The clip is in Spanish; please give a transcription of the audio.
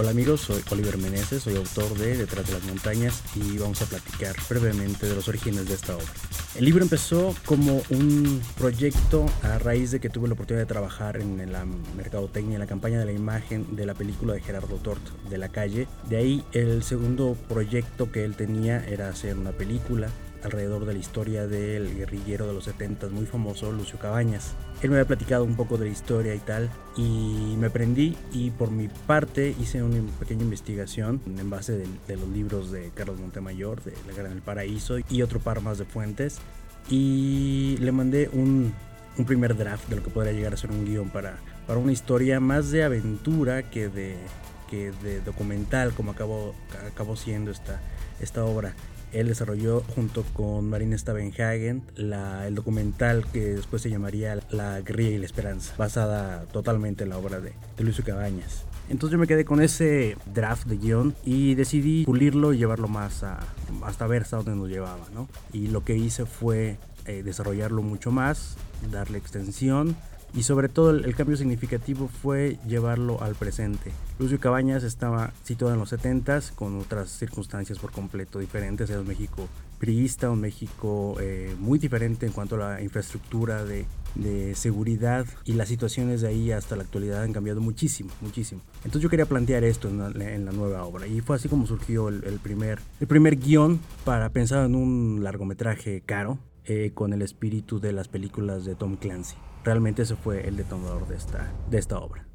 Hola amigos, soy Oliver Meneses, soy autor de Detrás de las Montañas y vamos a platicar brevemente de los orígenes de esta obra. El libro empezó como un proyecto a raíz de que tuve la oportunidad de trabajar en la mercadotecnia, en la campaña de la imagen de la película de Gerardo Tort, de la calle. De ahí el segundo proyecto que él tenía era hacer una película alrededor de la historia del guerrillero de los 70 muy famoso, Lucio Cabañas. Él me había platicado un poco de la historia y tal, y me prendí y por mi parte hice una pequeña investigación en base de, los libros de Carlos Montemayor, de La Gran del Paraíso y otro par más de fuentes, y le mandé un, un primer draft de lo que podría llegar a ser un guion para, para una historia más de aventura que de, que de documental, como acabó, acabó siendo esta, esta obra. Él desarrolló junto con Marina Stavenhagen la, el documental que después se llamaría La guerrilla y la esperanza, basada totalmente en la obra de, de Lucio Cabañas. Entonces yo me quedé con ese draft de guion y decidí pulirlo y llevarlo más a, hasta ver dónde nos llevaba, ¿no? Y lo que hice fue eh, desarrollarlo mucho más, darle extensión y sobre todo el, cambio significativo fue llevarlo al presente. Lucio Cabañas estaba situado en los 70s con otras circunstancias por completo diferentes. Era un México priista, un México eh, muy diferente en cuanto a la infraestructura de, de, seguridad y las situaciones de ahí hasta la actualidad han cambiado muchísimo, muchísimo. Entonces yo quería plantear esto en la, en la nueva obra y fue así como surgió el, el, primer, el primer guion para pensar en un largometraje caro eh, con el espíritu de las películas de Tom Clancy realmente ese fue el detonador de esta, de esta obra.